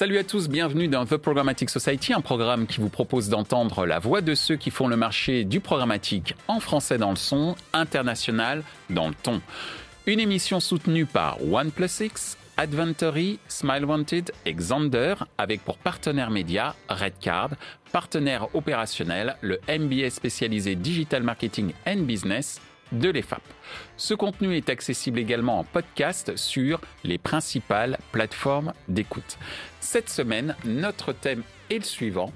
Salut à tous, bienvenue dans The Programmatic Society, un programme qui vous propose d'entendre la voix de ceux qui font le marché du programmatique en français dans le son, international dans le ton. Une émission soutenue par OnePlus Adventory, Smile Wanted et Xander, avec pour partenaire média Redcard, partenaire opérationnel le MBA spécialisé Digital Marketing and Business de l'EFAP. Ce contenu est accessible également en podcast sur les principales plateformes d'écoute. Cette semaine, notre thème est le suivant.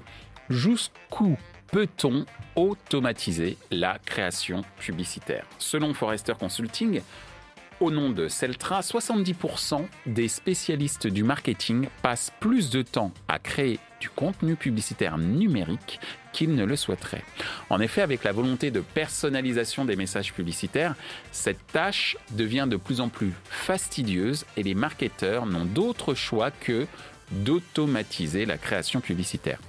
Jusqu'où peut-on automatiser la création publicitaire? Selon Forrester Consulting, au nom de Celtra, 70% des spécialistes du marketing passent plus de temps à créer du contenu publicitaire numérique qu'ils ne le souhaiteraient. En effet, avec la volonté de personnalisation des messages publicitaires, cette tâche devient de plus en plus fastidieuse et les marketeurs n'ont d'autre choix que d'automatiser la création publicitaire.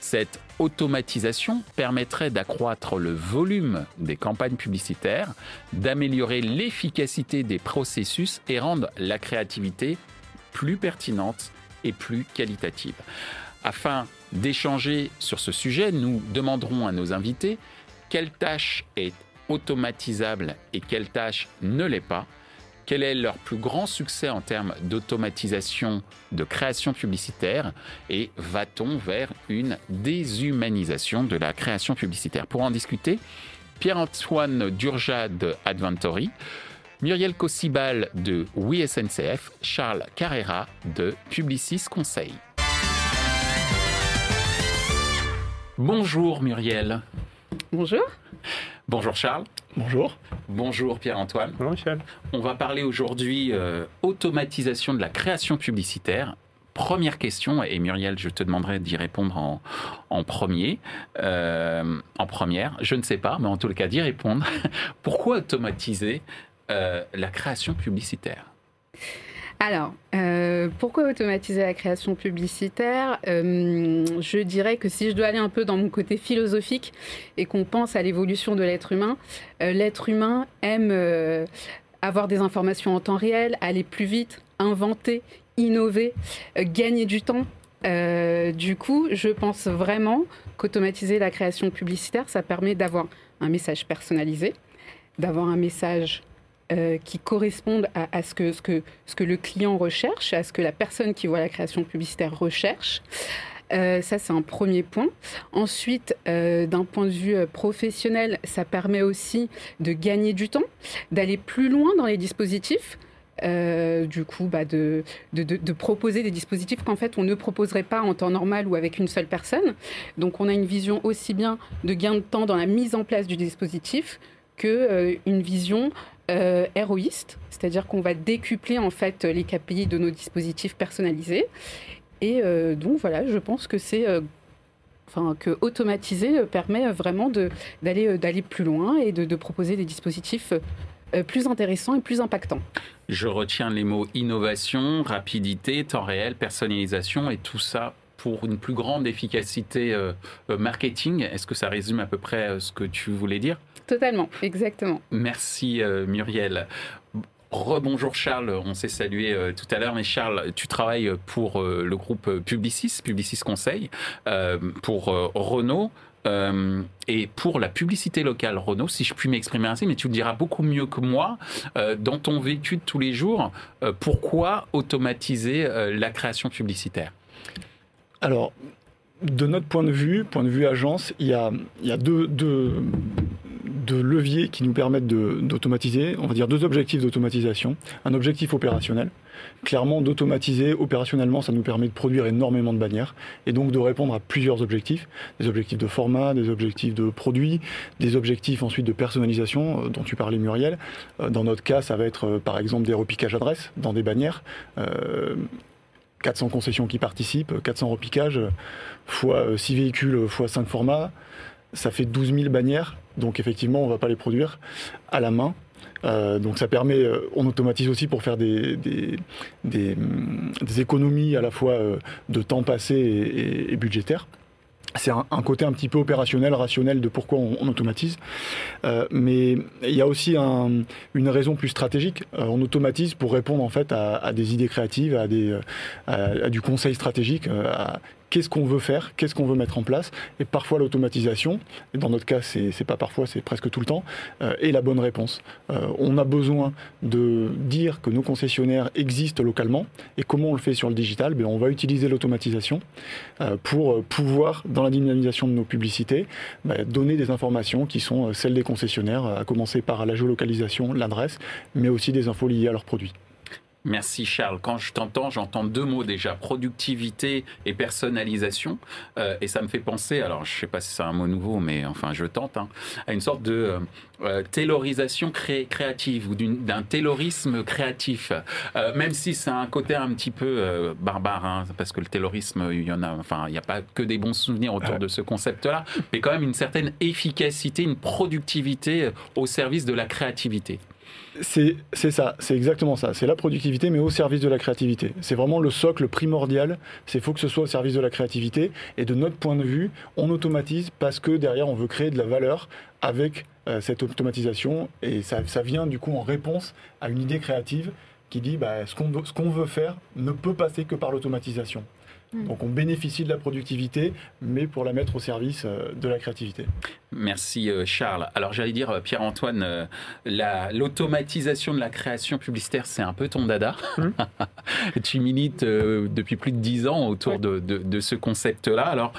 Cette automatisation permettrait d'accroître le volume des campagnes publicitaires, d'améliorer l'efficacité des processus et rendre la créativité plus pertinente et plus qualitative. Afin d'échanger sur ce sujet, nous demanderons à nos invités quelle tâche est automatisable et quelle tâche ne l'est pas quel est leur plus grand succès en termes d'automatisation de création publicitaire et va-t-on vers une déshumanisation de la création publicitaire? Pour en discuter, Pierre-Antoine Durja de Adventory, Muriel Cossibal de Oui Charles Carrera de Publicis Conseil. Bonjour Muriel. Bonjour. Bonjour Charles. Bonjour. Bonjour Pierre-Antoine. Bonjour Michel. On va parler aujourd'hui euh, automatisation de la création publicitaire. Première question, et Muriel, je te demanderai d'y répondre en, premier. Euh, en première, je ne sais pas, mais en tout cas d'y répondre. Pourquoi automatiser euh, la création publicitaire? Alors, euh, pourquoi automatiser la création publicitaire? Euh, Je dirais que si je dois aller un peu dans mon côté philosophique et qu'on pense à l'évolution de l'être humain, euh, l'être humain aime avoir des informations en temps réel, aller plus vite, inventer, innover, gagner du temps. du coup, je pense vraiment qu'automatiser la création publicitaire, ça permet d'avoir un message personnalisé, d'avoir un message euh, qui correspondent à, ce, que, le client recherche, à ce que la personne qui voit la création publicitaire recherche. Euh, ça, c'est un premier point. Ensuite, euh, d'un point de vue professionnel, ça permet aussi de gagner du temps, d'aller plus loin dans les dispositifs. du coup, bah de, proposer des dispositifs qu'en fait on ne proposerait pas en temps normal ou avec une seule personne. Donc on a une vision aussi bien de gain de temps dans la mise en place du dispositif que une vision euh, héroïste, c'est-à-dire qu'on va décupler en fait les KPI de nos dispositifs personnalisés. Et euh, donc voilà, je pense que c'est euh, enfin que automatiser permet vraiment d'aller d'aller plus loin et de, proposer des dispositifs plus intéressants et plus impactants. Je retiens les mots innovation, rapidité, temps réel, personnalisation et tout ça pour une plus grande efficacité marketing. Est-ce que ça résume à peu près ce que tu voulais dire? Totalement, exactement. Merci euh, Muriel. Rebonjour Charles, on s'est salué euh, tout à l'heure, mais Charles, tu travailles pour euh, le groupe Publicis, Publicis Conseil, pour Renault. et pour la publicité locale Renault, si je puis m'exprimer ainsi, mais tu le diras beaucoup mieux que moi, dans ton vécu de tous les jours, pourquoi automatiser la création publicitaire? Alors, de notre point de vue, point de vue agence, il y a, deux, deux, de leviers qui nous permettent d'automatiser, on va dire deux objectifs d'automatisation. Un objectif opérationnel. Clairement, d'automatiser opérationnellement, ça nous permet de produire énormément de bannières et donc de répondre à plusieurs objectifs. Des objectifs de format, des objectifs de produits, des objectifs ensuite de personnalisation euh, dont tu parlais Muriel. Euh, dans notre cas, ça va être euh, par exemple des repiquages adresses dans des bannières. 400 concessions qui participent, 400 repiquages, fois 6 véhicules, fois 5 formats, ça fait 12 000 bannières, donc effectivement, on ne va pas les produire à la main. Euh, donc ça permet, euh, on automatise aussi pour faire des, des, économies à la fois euh, de temps passé et, budgétaire. C'est un, côté un petit peu opérationnel, rationnel de pourquoi on, automatise. Euh, mais il y a aussi une raison plus stratégique. Euh, on automatise pour répondre en fait à, des idées créatives, à, à, du conseil stratégique, qu'est-ce qu'on veut faire, qu'est-ce qu'on veut mettre en place? Et parfois l'automatisation, et dans notre cas c'est pas parfois, c'est presque tout le temps, euh, est la bonne réponse. Euh, on a besoin de dire que nos concessionnaires existent localement. Et comment on le fait sur le digital? Ben, On va utiliser l'automatisation euh, pour pouvoir, dans la dynamisation de nos publicités, ben, donner des informations qui sont celles des concessionnaires, à commencer par la géolocalisation, l'adresse, mais aussi des infos liées à leurs produits. Merci Charles. Quand je t'entends, j'entends deux mots déjà, productivité et personnalisation. Euh, et ça me fait penser, alors je ne sais pas si c'est un mot nouveau, mais enfin je tente, hein, à une sorte de euh, euh taylorisation créative ou d'un taylorisme créatif. Euh, même si c'est un côté un petit peu barbare, hein, parce que le taylorisme, il y en a, enfin il n'y a pas que des bons souvenirs autour de ce concept-là, mais quand même une certaine efficacité, une productivité au service de la créativité. C'est ça, c'est exactement ça. C'est la productivité, mais au service de la créativité. C'est vraiment le socle primordial. C'est faut que ce soit au service de la créativité. Et de notre point de vue, on automatise parce que derrière, on veut créer de la valeur avec euh, cette automatisation. Et ça, ça, vient du coup en réponse à une idée créative qui dit bah, ce qu'on veut faire ne peut passer que par l'automatisation. Mm. Donc on bénéficie de la productivité, mais pour la mettre au service euh, de la créativité. Merci euh, Charles. Alors j'allais dire, euh, Pierre-Antoine, l'automatisation de la création publicitaire, c'est un peu ton dada. Mm. tu milites depuis plus de dix ans autour de, ce concept-là. Alors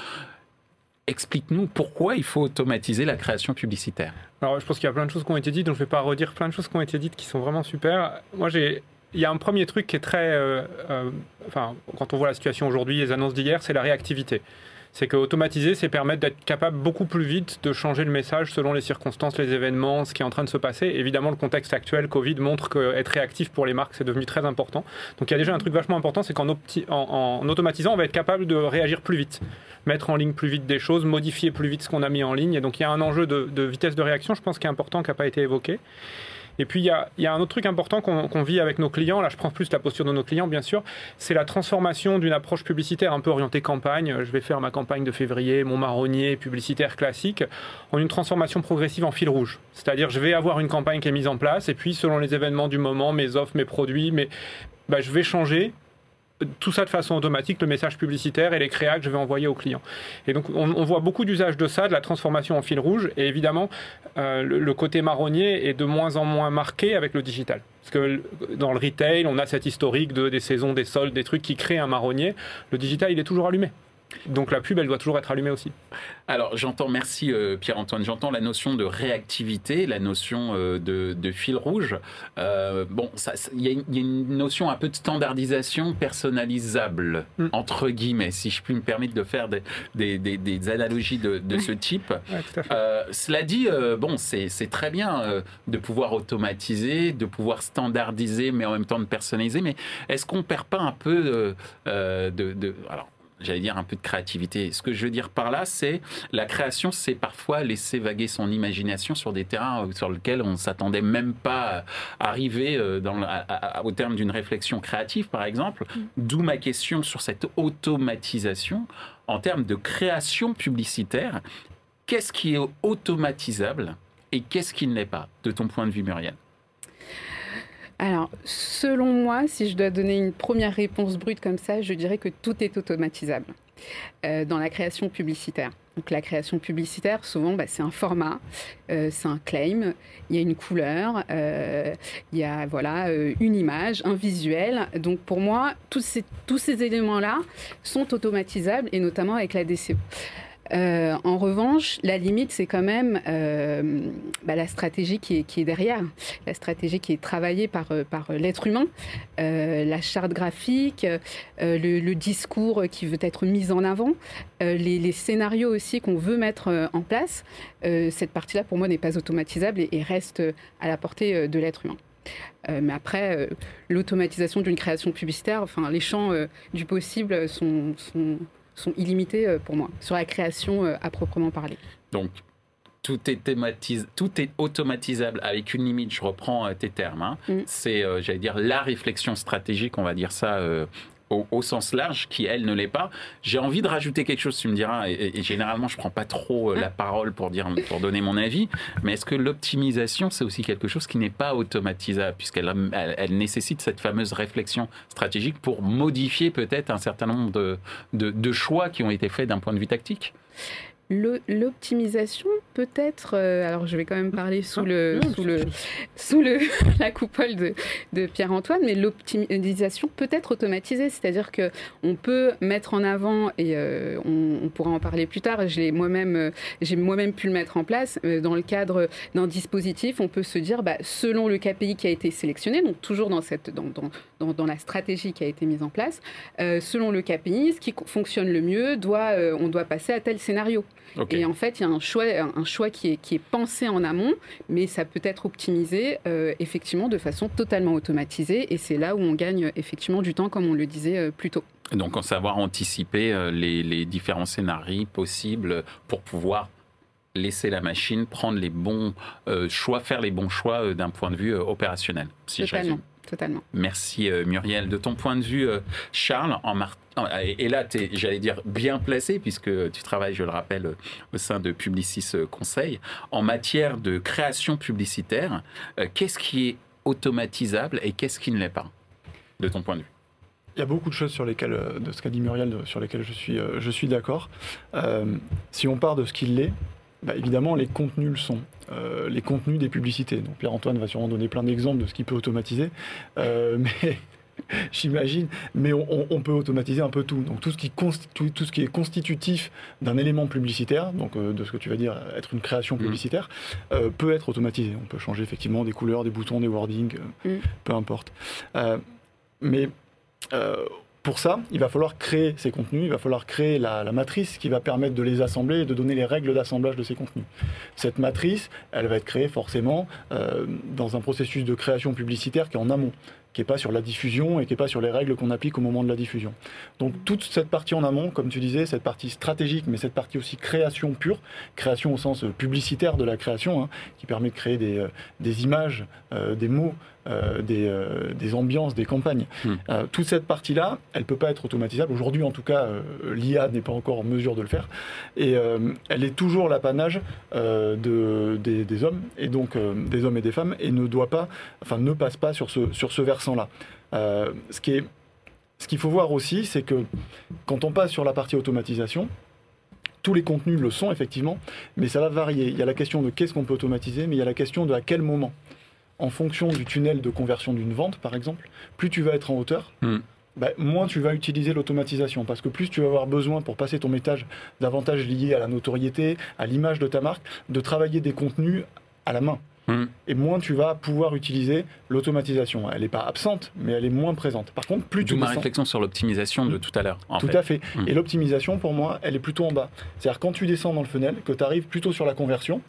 explique-nous pourquoi il faut automatiser la création publicitaire. Alors je pense qu'il y a plein de choses qui ont été dites, donc je ne vais pas redire plein de choses qui ont été dites qui sont vraiment super. Moi j'ai il y a un premier truc qui est très. Euh, euh, enfin, quand on voit la situation aujourd'hui, les annonces d'hier, c'est la réactivité. C'est que automatiser, c'est permettre d'être capable beaucoup plus vite de changer le message selon les circonstances, les événements, ce qui est en train de se passer. Évidemment, le contexte actuel, Covid, montre qu'être réactif pour les marques, c'est devenu très important. Donc il y a déjà un truc vachement important, c'est qu'en en, automatisant, on va être capable de réagir plus vite, mettre en ligne plus vite des choses, modifier plus vite ce qu'on a mis en ligne. Et donc il y a un enjeu de, de vitesse de réaction, je pense, qui est important, qui n'a pas été évoqué. Et puis, il y a, un autre truc important qu'on vit avec nos clients, là je prends plus la posture de nos clients, bien sûr, c'est la transformation d'une approche publicitaire un peu orientée campagne. Je vais faire ma campagne de février, mon marronnier publicitaire classique, en une transformation progressive en fil rouge. C'est-à-dire, je vais avoir une campagne qui est mise en place, et puis selon les événements du moment, mes offres, mes produits, mais, bah, je vais changer tout ça de façon automatique, le message publicitaire et les créas que je vais envoyer aux clients. Et donc, on, voit beaucoup d'usages de ça, de la transformation en fil rouge. Et évidemment, euh, le, côté marronnier est de moins en moins marqué avec le digital. Parce que dans le retail, on a cette historique de, des saisons, des soldes, des trucs qui créent un marronnier. Le digital, il est toujours allumé. Donc la pub, elle doit toujours être allumée aussi. Alors j'entends, merci euh, Pierre-Antoine, j'entends la notion de réactivité, la notion euh, de, fil rouge. Euh, bon, il y, a une notion un peu de standardisation personnalisable, mm. entre guillemets, si je puis me permettre de faire des, analogies de, ce type. cela dit, bon, c'est très bien de pouvoir automatiser, de pouvoir standardiser, mais en même temps de personnaliser, mais est-ce qu'on perd pas un peu de... de alors, j'allais dire un peu de créativité. Ce que je veux dire par là, c'est la création, c'est parfois laisser vaguer son imagination sur des terrains euh, sur lesquels on s'attendait même pas à arriver euh, au terme d'une réflexion créative, par exemple. Mm. D'où ma question sur cette automatisation en termes de création publicitaire. Qu'est-ce qui est automatisable et qu'est-ce qui ne l'est pas, de ton point de vue, Muriel? Alors, selon moi, si je dois donner une première réponse brute comme ça, je dirais que tout est automatisable euh, dans la création publicitaire. Donc la création publicitaire, souvent, bah, c'est un format, euh, c'est un claim, il y a une couleur, euh, il y a voilà une image, un visuel. Donc pour moi, tous ces, tous ces éléments-là sont automatisables et notamment avec la DCO. Euh, en revanche, la limite, c'est quand même euh, bah, la stratégie qui est, derrière, la stratégie qui est travaillée par, euh, l'être humain, la charte graphique, le, discours qui veut être mis en avant, les, scénarios aussi qu'on veut mettre en place. cette partie-là, pour moi, n'est pas automatisable et, reste à la portée de l'être humain. mais après, l'automatisation d'une création publicitaire, enfin, les champs du possible sont, sont illimités euh, pour moi, sur la création euh, à proprement parler. Donc, tout est, tout est automatisable avec une limite, je reprends euh, tes termes. Hein. Mm. C'est, j'allais dire, la réflexion stratégique, on va dire ça au, sens large qui, elle, ne l'est pas. J'ai envie de rajouter quelque chose, tu me diras, et, généralement, je prends pas trop euh, la parole pour, dire, pour donner mon avis, mais est-ce que l'optimisation, c'est aussi quelque chose qui n'est pas automatisable, puisqu'elle elle, nécessite cette fameuse réflexion stratégique pour modifier peut-être un certain nombre de, de choix qui ont été faits d'un point de vue tactique? L'optimisation peut-être, euh, alors je vais quand même parler sous le, sous le, sous le, la coupole de, de Pierre-Antoine, mais l'optimisation peut être automatisée, c'est-à-dire que on peut mettre en avant et euh, on, pourra en parler plus tard. Je moi-même, euh, j'ai moi-même pu le mettre en place dans le cadre d'un dispositif. On peut se dire, bah, selon le KPI qui a été sélectionné, donc toujours dans cette, dans, dans, dans, la stratégie qui a été mise en place, selon le KPI, ce qui fonctionne le mieux, doit, on doit passer à tel scénario. Et en fait, il y a un choix, un choix qui, est, qui est pensé en amont, mais ça peut être optimisé euh, effectivement de façon totalement automatisée. Et c'est là où on gagne effectivement du temps, comme on le disait euh, plus tôt. Donc, en savoir anticiper euh, les, les différents scénarios possibles pour pouvoir laisser la machine prendre les bons choix, faire les bons choix d'un point de vue opérationnel. Si Totalement. Totalement. Merci Muriel. De ton point de vue, Charles, en, et là, tu es, j'allais dire, bien placé, puisque tu travailles, je le rappelle, au sein de Publicis Conseil. En matière de création publicitaire, euh, qu'est-ce qui est automatisable et qu'est-ce qui ne l'est pas, de ton point de vue? Il y a beaucoup de choses sur lesquelles, euh, de ce qu'a dit Muriel, sur lesquelles je suis, euh, je suis d'accord. si on part de ce qu'il l'est, bah, évidemment, les contenus le sont. les contenus des publicités. Donc Pierre-Antoine va sûrement donner plein d'exemples de ce qu'il peut automatiser. mais j'imagine, mais on, peut automatiser un peu tout. Donc tout ce qui, tout, ce qui est constitutif d'un élément publicitaire, donc euh, de ce que tu vas dire être une création mmh. publicitaire, euh, peut être automatisé. On peut changer effectivement des couleurs, des boutons, des wordings, euh, mmh. peu importe. mais pour ça, il va falloir créer ces contenus, il va falloir créer la, matrice qui va permettre de les assembler et de donner les règles d'assemblage de ces contenus. Cette matrice, elle va être créée forcément dans un processus de création publicitaire qui est en amont qui n'est pas sur la diffusion et qui n'est pas sur les règles qu'on applique au moment de la diffusion. Donc toute cette partie en amont, comme tu disais, cette partie stratégique, mais cette partie aussi création pure, création au sens publicitaire de la création, hein, qui permet de créer des, euh, des images, euh, des mots, euh, des, euh, des, ambiances, des campagnes. Hmm. Euh, toute cette partie-là, elle ne peut pas être automatisable. Aujourd'hui, en tout cas, l'IA n'est pas encore en mesure de le faire. Et elle est toujours l'apanage de, des, hommes, et donc des hommes et des femmes, et ne doit pas, enfin, ne passe pas sur ce, sur ce versant-là. ce qui est ce qu'il faut voir aussi, c'est que quand on passe sur la partie automatisation, tous les contenus le sont effectivement, mais ça va varier. Il y a la question de qu'est-ce qu'on peut automatiser, mais il y a la question de à quel moment en fonction du tunnel de conversion d'une vente, par exemple, plus tu vas être en hauteur, hmm. bah, moins tu vas utiliser l'automatisation. Parce que plus tu vas avoir besoin pour passer ton métage d'avantages liés à la notoriété, à l'image de ta marque, de travailler des contenus à la main. Hmm. Et moins tu vas pouvoir utiliser l'automatisation. Elle n'est pas absente, mais elle est moins présente. Par contre, plus tu ma réflexion sur l'optimisation de tout à l'heure. Tout à fait. Hmm. Et l'optimisation, pour moi, elle est plutôt en bas. C'est-à-dire quand tu descends dans le funnel, que tu arrives plutôt sur la conversion,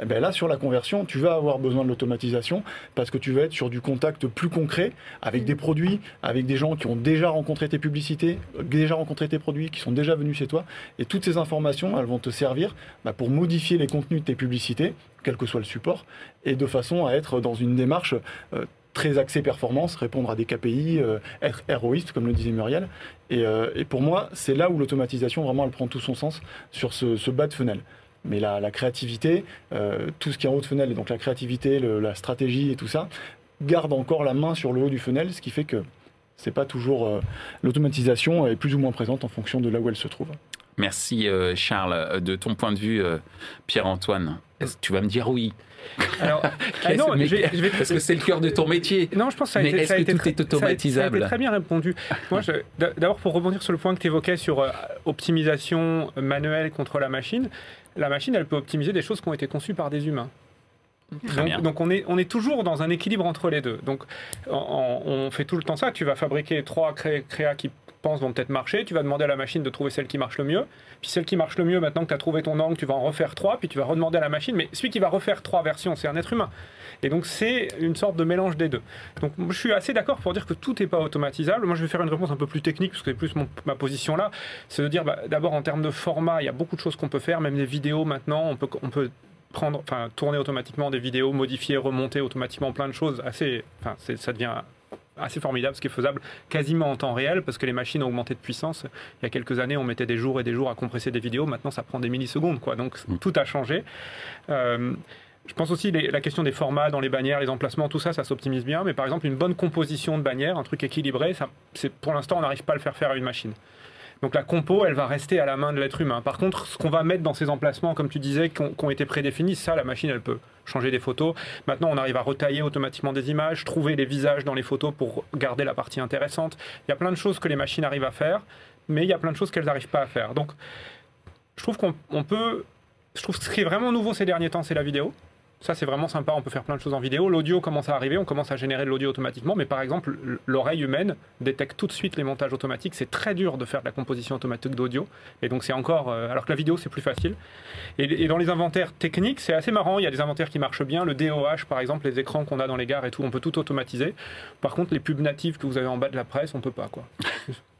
eh ben là, sur la conversion, tu vas avoir besoin de l'automatisation parce que tu vas être sur du contact plus concret avec des produits, avec des gens qui ont déjà rencontré tes publicités, déjà rencontré tes produits, qui sont déjà venus chez toi. Et toutes ces informations, elles vont te servir bah, pour modifier les contenus de tes publicités, quel que soit le support, et de façon à être dans une démarche euh, très axée performance, répondre à des KPI, euh, être héroïste, comme le disait Muriel. Euh, et, pour moi, c'est là où l'automatisation, vraiment, elle prend tout son sens sur ce, ce bas de fenêtre. Mais la, créativité, euh, tout ce qui est en haut de fenêtre, et donc la créativité, la stratégie et tout ça, garde encore la main sur le haut du funnel, ce qui fait que c'est pas toujours euh, l'automatisation est plus ou moins présente en fonction de là où elle se trouve. Merci euh, Charles. De ton point de vue, Pierre-Antoine, tu vas me dire oui? Alors, ah non, je vais, parce que c'est le cœur de ton métier. Non, je pense que ça a été, est-ce que tout est automatisable ça a, très bien répondu. Moi, d'abord pour rebondir sur le point que tu évoquais sur optimisation manuelle contre la machine, la machine, elle peut optimiser des choses qui ont été conçues par des humains. Donc, on, est, on est toujours dans un équilibre entre les deux. Donc on, fait tout le temps ça. Tu vas fabriquer trois créas qui pensent vont peut-être marcher. Tu vas demander à la machine de trouver celle qui marche le mieux. Puis celle qui marche le mieux, maintenant que tu as trouvé ton angle, tu vas en refaire trois. Puis tu vas redemander à la machine. Mais celui qui va refaire trois versions, c'est un être humain. Et donc c'est une sorte de mélange des deux. Donc je suis assez d'accord pour dire que tout n'est pas automatisable. Moi je vais faire une réponse un peu plus technique parce que c'est plus ma position là. C'est de dire bah, d'abord en termes de format, il y a beaucoup de choses qu'on peut faire, même des vidéos maintenant, on peut, on peut prendre, enfin tourner automatiquement des vidéos, modifier, remonter automatiquement plein de choses. Assez, enfin ça devient assez formidable, ce qui est faisable quasiment en temps réel, parce que les machines ont augmenté de puissance. Il y a quelques années, on mettait des jours et des jours à compresser des vidéos. Maintenant, ça prend des millisecondes. Quoi. Donc, mm. tout a changé. Euh, je pense aussi la question des formats dans les bannières, les emplacements, tout ça, ça s'optimise bien. Mais par exemple, une bonne composition de bannières, un truc équilibré, ça, pour l'instant, on n'arrive pas à le faire faire à une machine. Donc la compo, elle va rester à la main de l'être humain. Par contre, ce qu'on va mettre dans ces emplacements, comme tu disais, qui ont, été prédéfinis, ça, la machine, elle peut changer des photos. Maintenant, on arrive à retailler automatiquement des images, trouver les visages dans les photos pour garder la partie intéressante. Il y a plein de choses que les machines arrivent à faire, mais il y a plein de choses qu'elles n'arrivent pas à faire. Donc, je trouve qu'on peut... Je trouve que ce qui est vraiment nouveau ces derniers temps, c'est la vidéo. Ça, c'est vraiment sympa. On peut faire plein de choses en vidéo. L'audio commence à arriver. On commence à générer de l'audio automatiquement. Mais par exemple, l'oreille humaine détecte tout de suite les montages automatiques. C'est très dur de faire de la composition automatique d'audio. Et donc, c'est encore. Euh, alors que la vidéo, c'est plus facile. Et, dans les inventaires techniques, c'est assez marrant. Il y a des inventaires qui marchent bien. Le DOH, par exemple, les écrans qu'on a dans les gares et tout, on peut tout automatiser. Par contre, les pubs natives que vous avez en bas de la presse, on peut pas. quoi.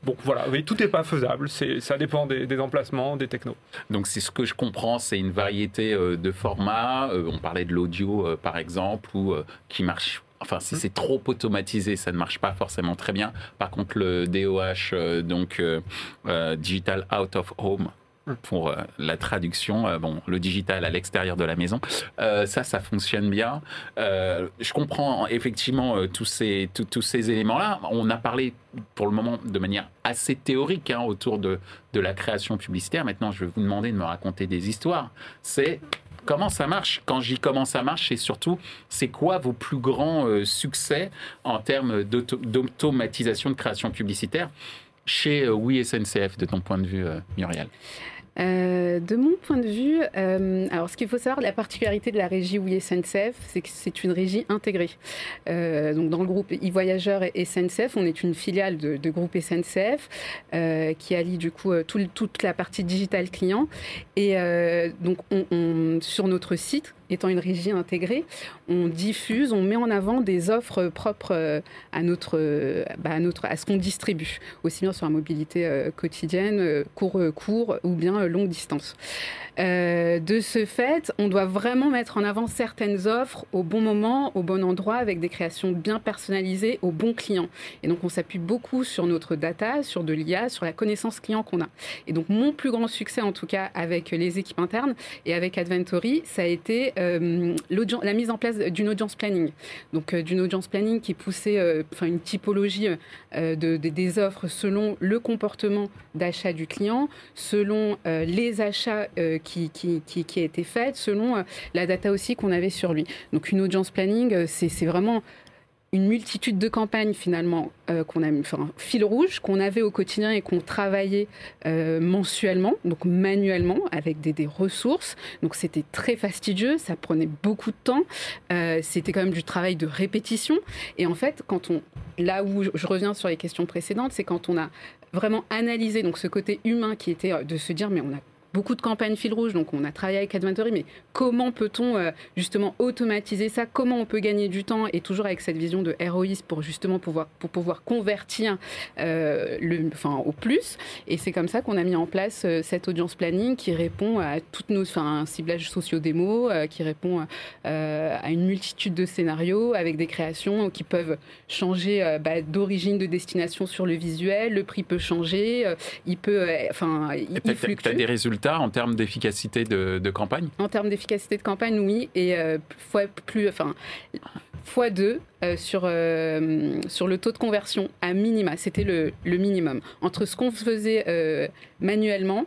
Bon, voilà, oui, tout n'est pas faisable, ça dépend des, emplacements, des technos. Donc, c'est ce que je comprends, c'est une variété euh, de formats. Euh, on parlait de l'audio, euh, par exemple, ou qui marche Enfin, si hmm. c'est trop automatisé, ça ne marche pas forcément très bien. Par contre, le DOH, donc Digital Out of Home, pour euh, la traduction, euh, bon, le digital à l'extérieur de la maison. Euh, ça, ça fonctionne bien. je comprends effectivement tous ces, tous ces éléments-là. On a parlé pour le moment de manière assez théorique hein, autour de, de la création publicitaire. Maintenant, je vais vous demander de me raconter des histoires. C'est comment ça marche? Quand j'y comment ça marche, et surtout, c'est quoi vos plus grands succès en termes d'automatisation de création publicitaire? Chez Oui SNCF, de ton point de vue, Muriel euh, de mon point de vue, euh, alors ce qu'il faut savoir, la particularité de la régie Oui SNCF, c'est que c'est une régie intégrée. Euh, donc dans le groupe e-voyageurs et SNCF, on est une filiale de, groupe SNCF qui allie du coup toute la partie digitale client. Et donc on, sur notre site, étant une régie intégrée, on diffuse, on met en avant des offres propres euh, à notre, euh, bah, à, notre à ce qu'on distribue, aussi bien sur la mobilité euh, quotidienne, court, court ou bien longue distance. de ce fait, on doit vraiment mettre en avant certaines offres au bon moment, au bon endroit, avec des créations bien personnalisées au bon client. Et donc, on s'appuie beaucoup sur notre data, sur de l'IA, sur la connaissance client qu'on a. Et donc, mon plus grand succès, en tout cas, avec les équipes internes et avec Adventory, ça a été euh, la mise en place d'une audience planning. Donc euh, d'une audience planning qui poussait euh, une typologie de, des offres selon le comportement d'achat du client, selon les achats qui, qui, qui, selon la data aussi qu'on avait sur lui. Donc une audience planning, c'est vraiment une multitude de campagnes finalement euh, qu'on a enfin, fil rouge qu'on avait au quotidien et qu'on travaillait euh, mensuellement, donc manuellement avec des, des ressources. Donc c'était très fastidieux, ça prenait beaucoup de temps. Euh, c'était quand même du travail de répétition. Et en fait, quand on, là où je reviens sur les questions précédentes, c'est quand on a vraiment analysé donc ce côté humain qui était de se dire mais on a beaucoup de campagnes fil rouge, donc on a travaillé avec Adventory, mais comment peut-on euh, justement automatiser ça? Comment on peut gagner du temps et toujours avec cette vision de héroïsme pour justement pouvoir, pour pouvoir convertir euh, le, enfin, au plus? Et c'est comme ça qu'on a mis en place euh, cette audience planning qui répond à toutes nos, enfin, un ciblage socio-démo, qui répond à une multitude de scénarios avec des créations qui peuvent changer bah, d'origine, de destination sur le visuel, le prix peut changer, il peut, enfin, il, fluctue. As des résultats en termes d'efficacité de, campagne? En termes d'efficacité de campagne, oui. Et euh, fois, plus, enfin, fois deux euh, sur, euh, sur le taux de conversion à minima. C'était le, le, minimum. Entre ce qu'on faisait manuellement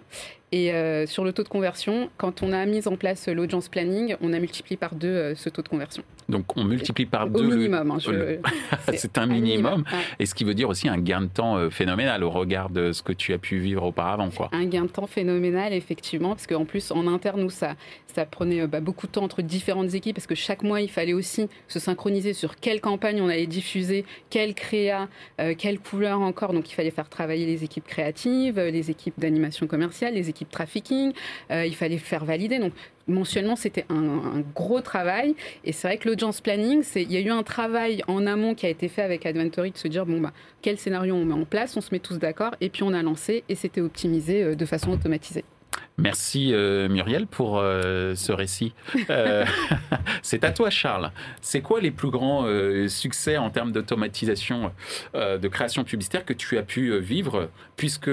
et sur le taux de conversion, quand on a mis en place l'audience planning, on a multiplié par deux ce taux de conversion. Donc on multiplie par deux. Au minimum. Hein, c'est un minimum. Et ce qui veut dire aussi un gain de temps euh, phénoménal au regard de ce que tu as pu vivre auparavant. Quoi. Un gain de temps phénoménal, effectivement, parce qu'en plus, en interne, nous, ça, ça prenait euh, bah, beaucoup de temps entre différentes équipes, parce que chaque mois, il fallait aussi se synchroniser sur quelle campagne on allait diffuser, quelle créa, euh, quelle couleur encore. Donc il fallait faire travailler les équipes créatives, les équipes d'animation commerciale, les équipes trafficking. il fallait faire valider. Donc mensuellement, c'était un, gros travail. Et c'est vrai que l'audience planning, il y a eu un travail en amont qui a été fait avec Adventory de se dire, bon, bah, quel scénario on met en place, on se met tous d'accord, et puis on a lancé, et c'était optimisé euh, de façon automatisée. Merci euh, Muriel pour euh, ce récit. Euh, c'est à toi Charles. C'est quoi les plus grands succès en termes d'automatisation de création publicitaire que tu as pu vivre puisque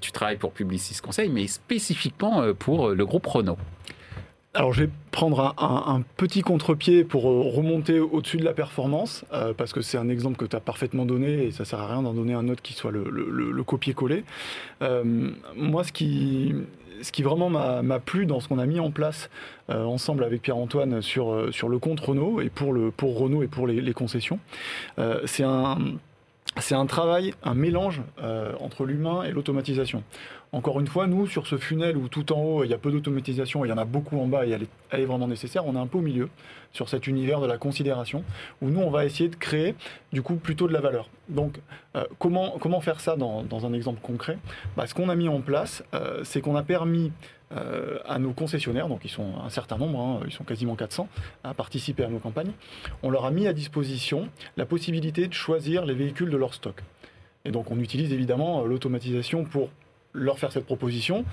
tu travailles pour Publicis Conseil mais spécifiquement pour le groupe Renault? Alors je vais prendre un, petit contre-pied pour remonter au-dessus de la performance, parce que c'est un exemple que tu as parfaitement donné et ça sert à rien d'en donner un autre qui soit le, le copier-coller. moi, ce qui, ce qui vraiment m'a plu dans ce qu'on a mis en place euh, ensemble avec Pierre-Antoine sur, euh, sur le compte Renault et pour, le, pour Renault et pour les, concessions, euh, c'est un, un travail, un mélange entre l'humain et l'automatisation. Encore une fois, nous, sur ce funnel où tout en haut, il y a peu d'automatisation, il y en a beaucoup en bas et elle est, vraiment nécessaire, on est un peu au milieu, sur cet univers de la considération, où nous, on va essayer de créer, du coup, plutôt de la valeur. Donc, euh, comment, comment faire ça dans, un exemple concret? Bah, Ce qu'on a mis en place, euh, c'est qu'on a permis euh, à nos concessionnaires, donc ils sont un certain nombre, hein, ils sont quasiment 400, à participer à nos campagnes, on leur a mis à disposition la possibilité de choisir les véhicules de leur stock. Et donc on utilise évidemment l'automatisation pour leur faire cette proposition,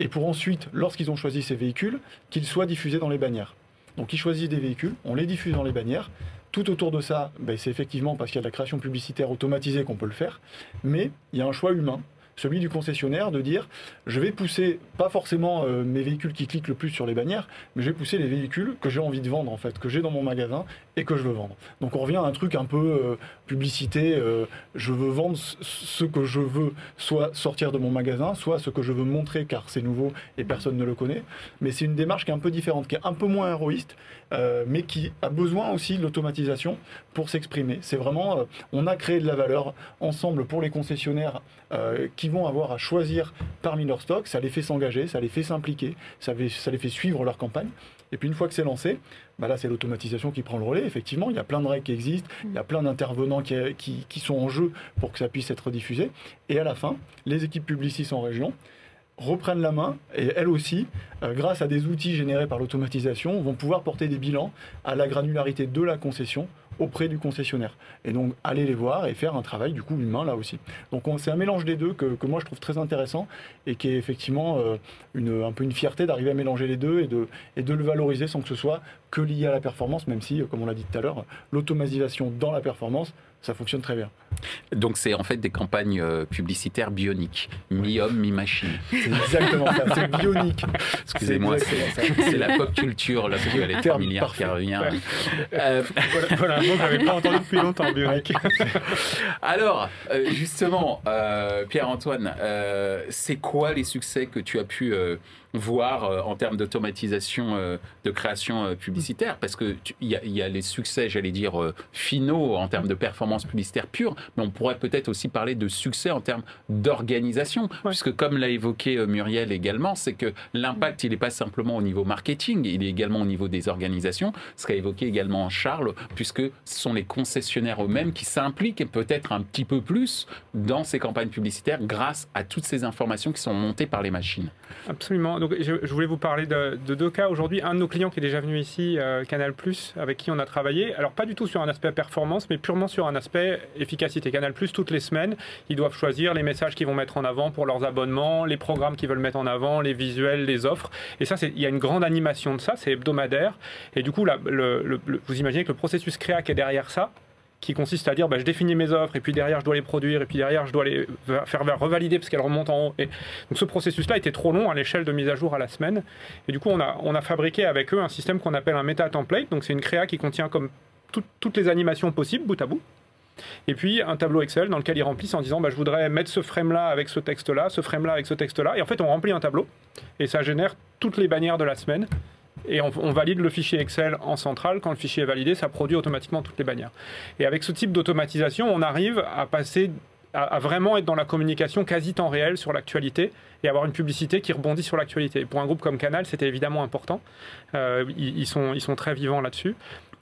et pour ensuite, lorsqu'ils ont choisi ces véhicules, qu'ils soient diffusés dans les bannières. Donc ils choisissent des véhicules, on les diffuse dans les bannières. Tout autour de ça, ben, c'est effectivement parce qu'il y a de la création publicitaire automatisée qu'on peut le faire, mais il y a un choix humain celui du concessionnaire de dire je vais pousser pas forcément euh, mes véhicules qui cliquent le plus sur les bannières, mais je vais pousser les véhicules que j'ai envie de vendre en fait, que j'ai dans mon magasin et que je veux vendre. Donc on revient à un truc un peu euh, publicité, euh, je veux vendre ce que je veux, soit sortir de mon magasin, soit ce que je veux montrer car c'est nouveau et personne ne le connaît. Mais c'est une démarche qui est un peu différente, qui est un peu moins héroïste, mais qui a besoin aussi de l'automatisation pour s'exprimer. C'est vraiment, on a créé de la valeur ensemble pour les concessionnaires qui vont avoir à choisir parmi leur stock, ça les fait s'engager, ça les fait s'impliquer, ça, ça les fait suivre leur campagne. Et puis une fois que c'est lancé, bah là c'est l'automatisation qui prend le relais. Effectivement, il y a plein de règles qui existent, il y a plein d'intervenants qui, qui, qui, sont en jeu pour que ça puisse être diffusé. Et à la fin, les équipes publicistes en région reprennent la main et elles aussi, euh, grâce à des outils générés par l'automatisation, vont pouvoir porter des bilans à la granularité de la concession auprès du concessionnaire. Et donc aller les voir et faire un travail du coup humain là aussi. Donc c'est un mélange des deux que, moi je trouve très intéressant et qui est effectivement euh, une, un peu une fierté d'arriver à mélanger les deux et de, et de le valoriser sans que ce soit que lié à la performance, même si, comme on l'a dit tout à l'heure, l'automatisation dans la performance ça fonctionne très bien. Donc c'est en fait des campagnes euh, publicitaires bioniques, mi-homme, mi-machine. C'est exactement ça, c'est bionique. Excusez-moi, c'est la pop culture, là, parce que les 3 milliards qui revient. Euh, voilà, un mot que j'avais pas entendu depuis longtemps, bionique. Alors, euh, justement, Pierre-Antoine, c'est quoi les succès que tu as pu voir euh, en termes d'automatisation euh, de création euh, publicitaire, parce qu'il y, y, a les succès, j'allais dire, finaux en termes de performance publicitaire pure, mais on pourrait peut-être aussi parler de succès en termes d'organisation, puisque comme l'a évoqué Muriel également, c'est que l'impact, il n'est pas simplement au niveau marketing, il est également au niveau des organisations, ce qu'a évoqué également Charles, puisque ce sont les concessionnaires eux-mêmes qui s'impliquent peut-être un petit peu plus dans ces campagnes publicitaires grâce à toutes ces informations qui sont montées par les machines. Absolument donc je, voulais vous parler de, deux cas aujourd'hui. Un de nos clients qui est déjà venu ici, euh, Canal+, avec qui on a travaillé. Alors pas du tout sur un aspect performance, mais purement sur un aspect efficacité. Canal+, toutes les semaines, ils doivent choisir les messages qu'ils vont mettre en avant pour leurs abonnements, les programmes qu'ils veulent mettre en avant, les visuels, les offres. Et ça, il y a une grande animation de ça, c'est hebdomadaire. Et du coup, vous imaginez que le processus créa qui est derrière ça, qui consiste à dire bah, je définis mes offres et puis derrière je dois les produire et puis derrière je dois les faire revalider parce qu'elles remontent en haut. Et donc ce processus-là était trop long à l'échelle de mise à jour à la semaine. Et du coup, on a, on a fabriqué avec eux un système qu'on appelle un meta template. Donc c'est une créa qui contient comme toutes les animations possibles, bout à bout. Et puis un tableau Excel dans lequel ils remplissent en disant bah, je voudrais mettre ce frame-là avec ce texte-là, ce frame-là avec ce texte-là. Et en fait, on remplit un tableau et ça génère toutes les bannières de la semaine et on, valide le fichier Excel en centrale. Quand le fichier est validé, ça produit automatiquement toutes les bannières. Et avec ce type d'automatisation, on arrive à passer à, vraiment être dans la communication quasi temps réel sur l'actualité et avoir une publicité qui rebondit sur l'actualité. Pour un groupe comme Canal, c'était évidemment important. Euh, ils, sont, ils sont très vivants là-dessus.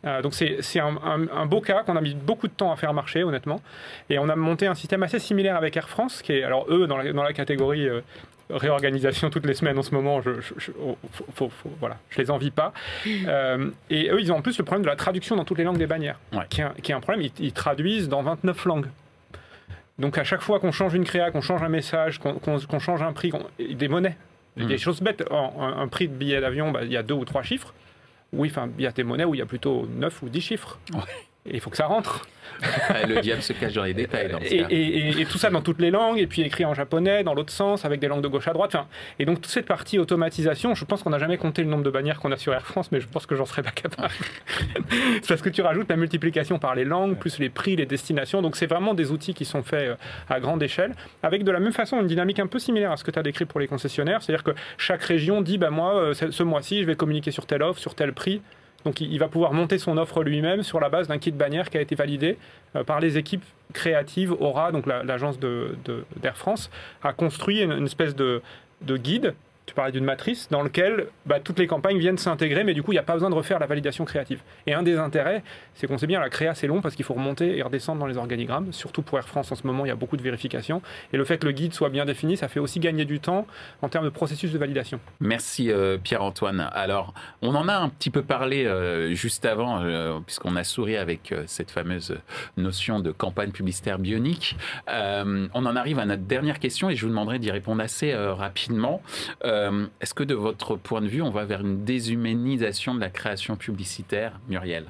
Euh, donc c'est un, un, beau cas qu'on a mis beaucoup de temps à faire marcher, honnêtement. Et on a monté un système assez similaire avec Air France, qui est, alors eux, dans la, catégorie euh, réorganisation toutes les semaines en ce moment, je, je, faut, voilà, je les envie pas. Euh, et eux, ils ont en plus le problème de la traduction dans toutes les langues des bannières, qui, est un, problème. Ils, traduisent dans 29 langues. Donc à chaque fois qu'on change une créa, qu'on change un message, qu'on change un prix, des monnaies Des Mm. choses bêtes. Un, un prix de billet d'avion, bah, il y a deux ou trois chiffres. Oui, enfin, il y a des monnaies où il y a plutôt neuf ou dix chiffres. Ouais. Il faut que ça rentre. Ah, Le diable se cache dans les détails dans Et, cas. et- et- et tout ça dans toutes les langues, et puis écrit en japonais, dans l'autre sens, avec des langues de gauche à droite. Enfin, et donc toute cette partie automatisation, je pense qu'on n'a jamais compté le nombre de bannières qu'on a sur Air France, mais je pense que j'en serais pas capable. c'est parce que tu rajoutes la multiplication par les langues, plus les prix, les destinations. Donc c'est vraiment des outils qui sont faits euh, à grande échelle, avec de la même façon une dynamique un peu similaire à ce que tu as décrit pour les concessionnaires. C'est-à-dire que chaque région dit, bah, moi, euh, ce mois-ci, je vais communiquer sur telle offre, sur tel prix. Donc il va pouvoir monter son offre lui-même sur la base d'un kit bannière qui a été validé euh, par les équipes créatives. Aura, donc la- l'agence d'Air France, a construit une, espèce de guide. Tu parlais d'une matrice dans lequel bah, toutes les campagnes viennent s'intégrer, mais du coup, il n'y a pas besoin de refaire la validation créative. Et un des intérêts, c'est qu'on sait bien, la créa, c'est long parce qu'il faut remonter et redescendre dans les organigrammes. Surtout pour Air France, en ce moment, il y a beaucoup de vérifications. Et le fait que le guide soit bien défini, ça fait aussi gagner du temps en termes de processus de validation. Merci euh, Pierre-Antoine. Alors, on en a un petit peu parlé euh, juste avant, euh, puisqu'on a souri avec cette fameuse notion de campagne publicitaire bionique. On en arrive à notre dernière question et je vous demanderai d'y répondre assez rapidement. Est-ce que de votre point de vue, on va vers une déshumanisation de la création publicitaire, Muriel?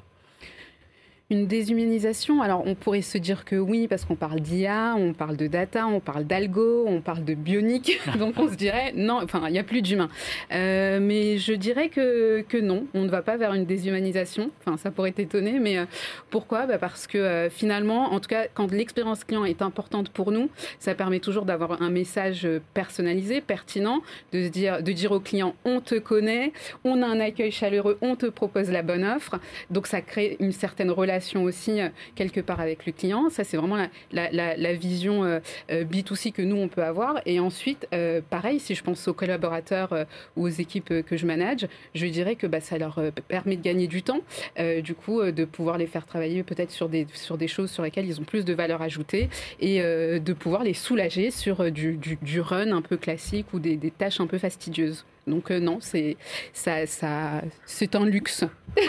Une déshumanisation, alors on pourrait se dire que oui, parce qu'on parle d'IA, on parle de data, on parle d'algo, on parle de bionique, donc on se dirait non, enfin il n'y a plus d'humain. Euh, mais je dirais que, que non, on ne va pas vers une déshumanisation, enfin ça pourrait t'étonner, mais euh, pourquoi? Bah Parce que euh, finalement, en tout cas quand l'expérience client est importante pour nous, ça permet toujours d'avoir un message personnalisé, pertinent, de, dire, de dire au client on te connaît, on a un accueil chaleureux, on te propose la bonne offre, donc ça crée une certaine relation aussi euh, quelque part avec le client. Ça, c'est vraiment la, vision euh, euh, B2C que nous, on peut avoir. Et ensuite, pareil, si je pense aux collaborateurs ou aux équipes que je manage, je dirais que bah, ça leur permet de gagner du temps, du coup, de pouvoir les faire travailler peut-être sur des, sur des choses sur lesquelles ils ont plus de valeur ajoutée et de pouvoir les soulager sur du, du- du run un peu classique ou des, des tâches un peu fastidieuses. Donc euh, non, c'est ça, ça, c'est un luxe.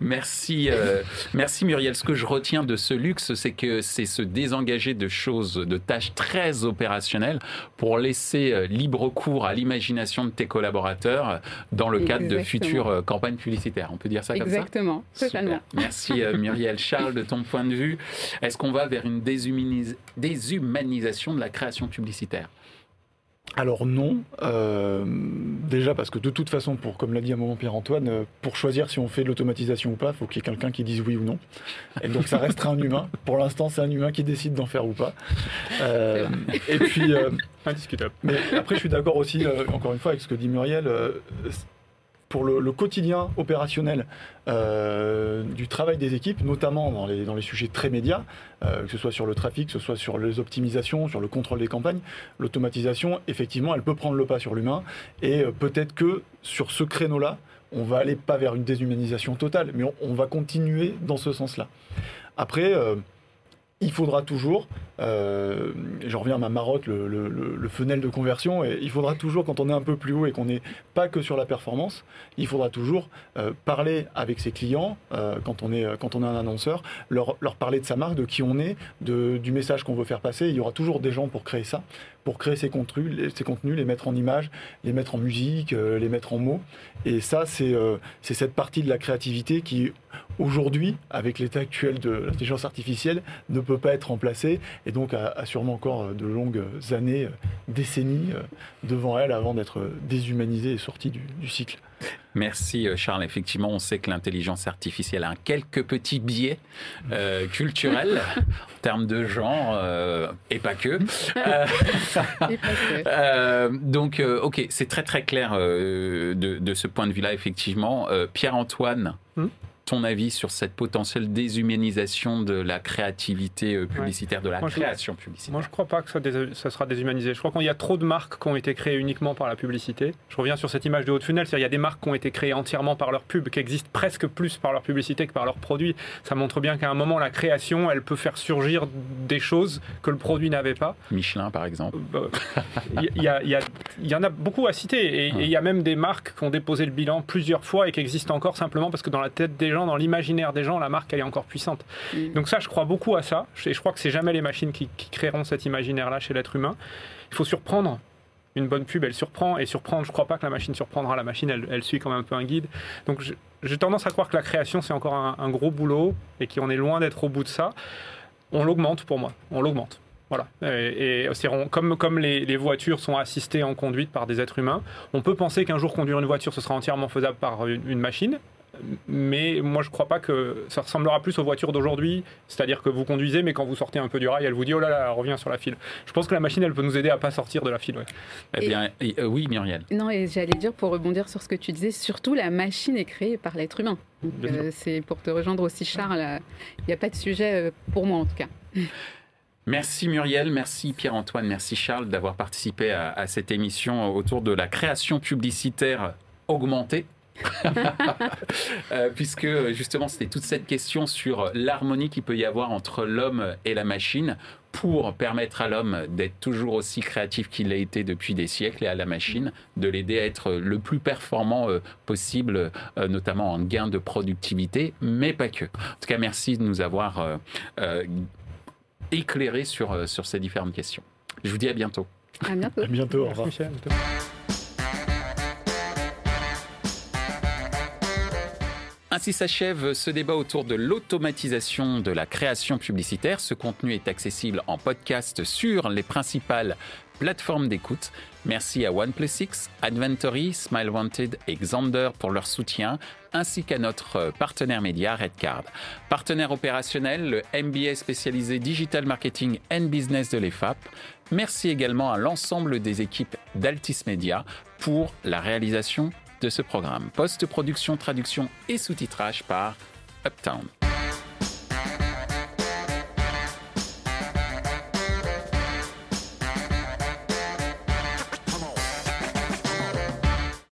Merci, euh, merci Muriel. Ce que je retiens de ce luxe, c'est que c'est se désengager de choses, de tâches très opérationnelles pour laisser euh, libre cours à l'imagination de tes collaborateurs dans le cadre de Exactement. futures campagnes publicitaires. On peut dire ça comme ça? Exactement, totalement. Merci Muriel. Charles, de ton point de vue, est-ce qu'on va vers une déshumanis- déshumanisation de la création publicitaire? Alors non, Euh, déjà parce que de toute façon, pour, comme l'a dit à un moment Pierre-Antoine, euh, pour choisir si on fait de l'automatisation ou pas, il faut qu'il y ait quelqu'un qui dise oui ou non. Et donc ça restera un humain. Pour l'instant, c'est un humain qui décide d'en faire ou pas. Euh, et puis, euh, Indiscutable. mais après, je suis d'accord aussi, euh, encore une fois, avec ce que dit Muriel. Pour le, quotidien opérationnel euh, du travail des équipes, notamment dans les, dans les sujets très médias, euh, que ce soit sur le trafic, que ce soit sur les optimisations, sur le contrôle des campagnes, l'automatisation, effectivement, elle peut prendre le pas sur l'humain. Et euh, peut-être que sur ce créneau-là, on va aller pas vers une déshumanisation totale, mais on, va continuer dans ce sens-là. Après, il faudra toujours, euh, j'en reviens à ma marotte, le, le, funnel de conversion, il faudra toujours, quand on est un peu plus haut et qu'on n'est pas que sur la performance, il faudra toujours euh, parler avec ses clients, euh, quand, on est, quand on est un annonceur, leur, parler de sa marque, de qui on est, du message qu'on veut faire passer. Il y aura toujours des gens pour créer ça, pour créer ces contenus, les, ces contenus, les mettre en images, les mettre en musique, les mettre en mots. Et ça, c'est cette partie de la créativité qui, aujourd'hui, avec l'état actuel de l'intelligence artificielle, ne peut pas être remplacée et donc a, a sûrement encore de longues années, euh, décennies euh, devant elle avant d'être déshumanisée et sortie du, du cycle. Merci euh, Charles. Effectivement, on sait que l'intelligence artificielle a un quelques petits biais euh, culturels en termes de genre euh, et pas que. Euh, Et pas que. euh, donc, euh, ok, c'est très très clair euh, de, de ce point de vue-là, effectivement. Euh, Pierre-Antoine, Hmm? Ton avis sur cette potentielle déshumanisation de la créativité euh, publicitaire, de la Moi, je- création publicitaire? Moi, je crois pas que ça, sera déshumanisé. Je crois qu'il y a trop de marques qui ont été créées uniquement par la publicité. Je reviens sur cette image de haut de funnel, c'est-à-dire il y a des marques qui ont été créées entièrement par leur pub, qui existent presque plus par leur publicité que par leurs produits. Ça montre bien qu'à un moment, la création, elle peut faire surgir des choses que le produit n'avait pas. Michelin, par exemple. Il y, il y en a beaucoup à citer. Et et il y a même des marques qui ont déposé le bilan plusieurs fois et qui existent encore simplement parce que dans la tête des gens, dans l'imaginaire des gens, la marque, elle est encore puissante. Donc ça, je crois beaucoup à ça. Et je crois que c'est jamais les machines qui, qui créeront cet imaginaire-là chez l'être humain. Il faut surprendre. une bonne pub, elle surprend, et surprendre, je crois pas que la machine surprendra, la machine, elle, suit quand même un peu un guide. Donc j'ai tendance à croire que la création, c'est encore un, gros boulot, et qu'on est loin d'être au bout de ça. On l'augmente pour moi, on l'augmente. Voilà. Et, comme, comme les, voitures sont assistées en conduite par des êtres humains, on peut penser qu'un jour conduire une voiture, ce sera entièrement faisable par une machine mais moi je crois pas que ça ressemblera plus aux voitures d'aujourd'hui, c'est-à-dire que vous conduisez, mais quand vous sortez un peu du rail, elle vous dit oh là là, reviens sur la file. Je pense que la machine, elle peut nous aider à pas sortir de la file. Eh bien, euh, oui, Muriel. Non, et j'allais dire pour rebondir sur ce que tu disais, surtout la machine est créée par l'être humain. Euh, c'est pour te rejoindre aussi, Charles. Il n'y a pas de sujet euh, pour moi en tout cas. Merci Muriel, merci Pierre-Antoine, merci Charles d'avoir participé à, cette émission autour de la création publicitaire augmentée. Euh, puisque justement c'était toute cette question sur l'harmonie qu'il peut y avoir entre l'homme et la machine pour permettre à l'homme d'être toujours aussi créatif qu'il a été depuis des siècles et à la machine de l'aider à être le plus performant euh, possible, euh, notamment en gain de productivité, mais pas que. En tout cas, merci de nous avoir éclairé sur, sur ces différentes questions. Je vous dis à bientôt. À bientôt. À bientôt. Au revoir. Ainsi s'achève ce débat autour de l'automatisation de la création publicitaire. Ce contenu est accessible en podcast sur les principales plateformes d'écoute. Merci à OnePlus Adventory, Smile Wanted et Xander pour leur soutien, ainsi qu'à notre partenaire média Redcard. Partenaire opérationnel, le MBA spécialisé Digital Marketing and Business de l'EFAP. Merci également à l'ensemble des équipes d'Altis Media pour la réalisation de ce programme. Post-production, traduction et sous-titrage par Uptown.